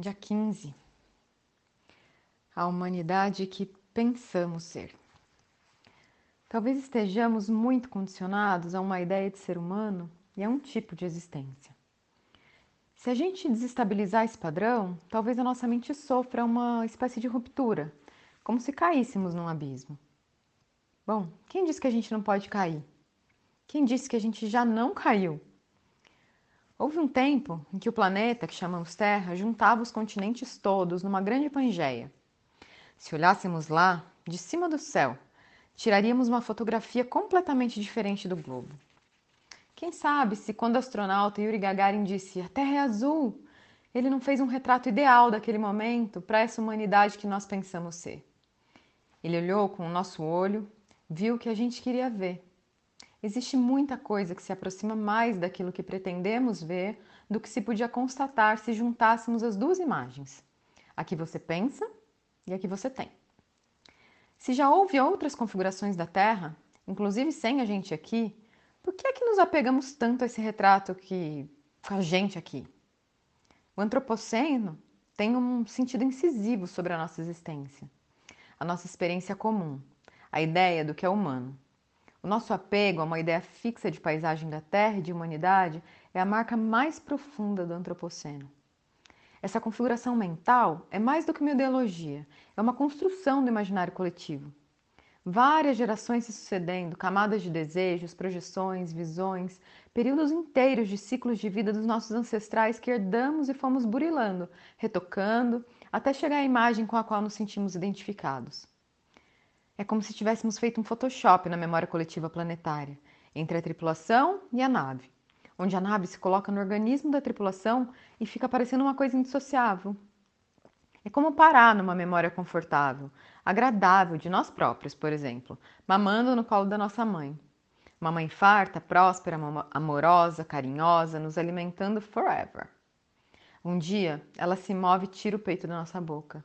dia 15. A humanidade que pensamos ser. Talvez estejamos muito condicionados a uma ideia de ser humano e a um tipo de existência. Se a gente desestabilizar esse padrão, talvez a nossa mente sofra uma espécie de ruptura, como se caíssemos num abismo. Bom, quem disse que a gente não pode cair? Quem disse que a gente já não caiu? Houve um tempo em que o planeta, que chamamos Terra, juntava os continentes todos numa grande pangeia. Se olhássemos lá, de cima do céu, tiraríamos uma fotografia completamente diferente do globo. Quem sabe se quando o astronauta Yuri Gagarin disse a Terra é azul, ele não fez um retrato ideal daquele momento para essa humanidade que nós pensamos ser. Ele olhou com o nosso olho, viu o que a gente queria ver. Existe muita coisa que se aproxima mais daquilo que pretendemos ver do que se podia constatar se juntássemos as duas imagens, a que você pensa e a que você tem. Se já houve outras configurações da Terra, inclusive sem a gente aqui, por que é que nos apegamos tanto a esse retrato que com a gente aqui? O antropoceno tem um sentido incisivo sobre a nossa existência, a nossa experiência comum, a ideia do que é humano. Nosso apego a uma ideia fixa de paisagem da Terra e de humanidade é a marca mais profunda do antropoceno. Essa configuração mental é mais do que uma ideologia, é uma construção do imaginário coletivo. Várias gerações se sucedendo, camadas de desejos, projeções, visões, períodos inteiros de ciclos de vida dos nossos ancestrais que herdamos e fomos burilando, retocando, até chegar à imagem com a qual nos sentimos identificados. É como se tivéssemos feito um Photoshop na memória coletiva planetária, entre a tripulação e a nave, onde a nave se coloca no organismo da tripulação e fica parecendo uma coisa indissociável, é como parar numa memória confortável, agradável de nós próprios, por exemplo, mamando no colo da nossa mãe. Uma mãe farta, próspera, amorosa, carinhosa, nos alimentando forever. Um dia, ela se move e tira o peito da nossa boca.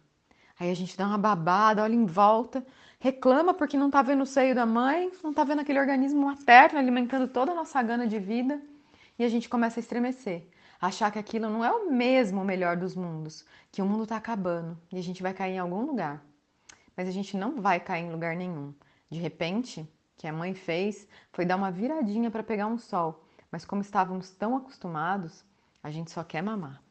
Aí a gente dá uma babada, olha em volta, reclama porque não tá vendo o seio da mãe, não tá vendo aquele organismo materno alimentando toda a nossa gana de vida, e a gente começa a estremecer achar que aquilo não é o mesmo o melhor dos mundos, que o mundo está acabando e a gente vai cair em algum lugar. Mas a gente não vai cair em lugar nenhum. De repente, o que a mãe fez foi dar uma viradinha para pegar um sol, mas como estávamos tão acostumados, a gente só quer mamar.